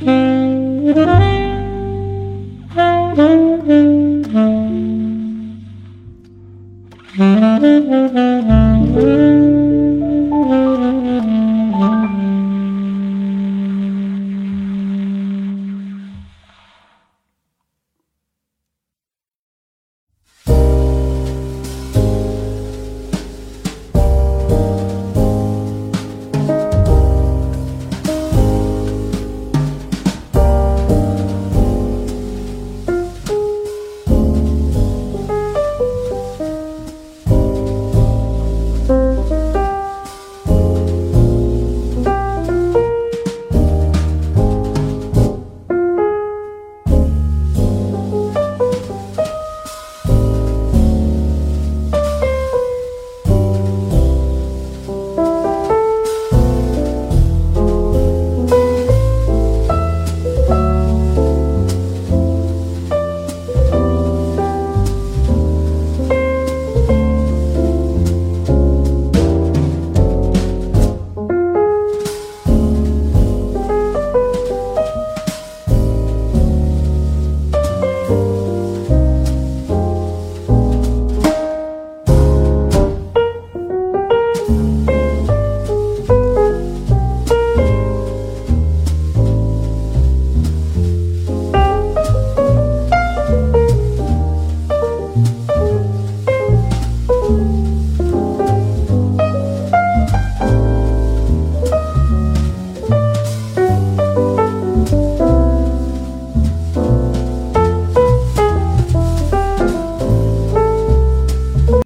Mm-hmm.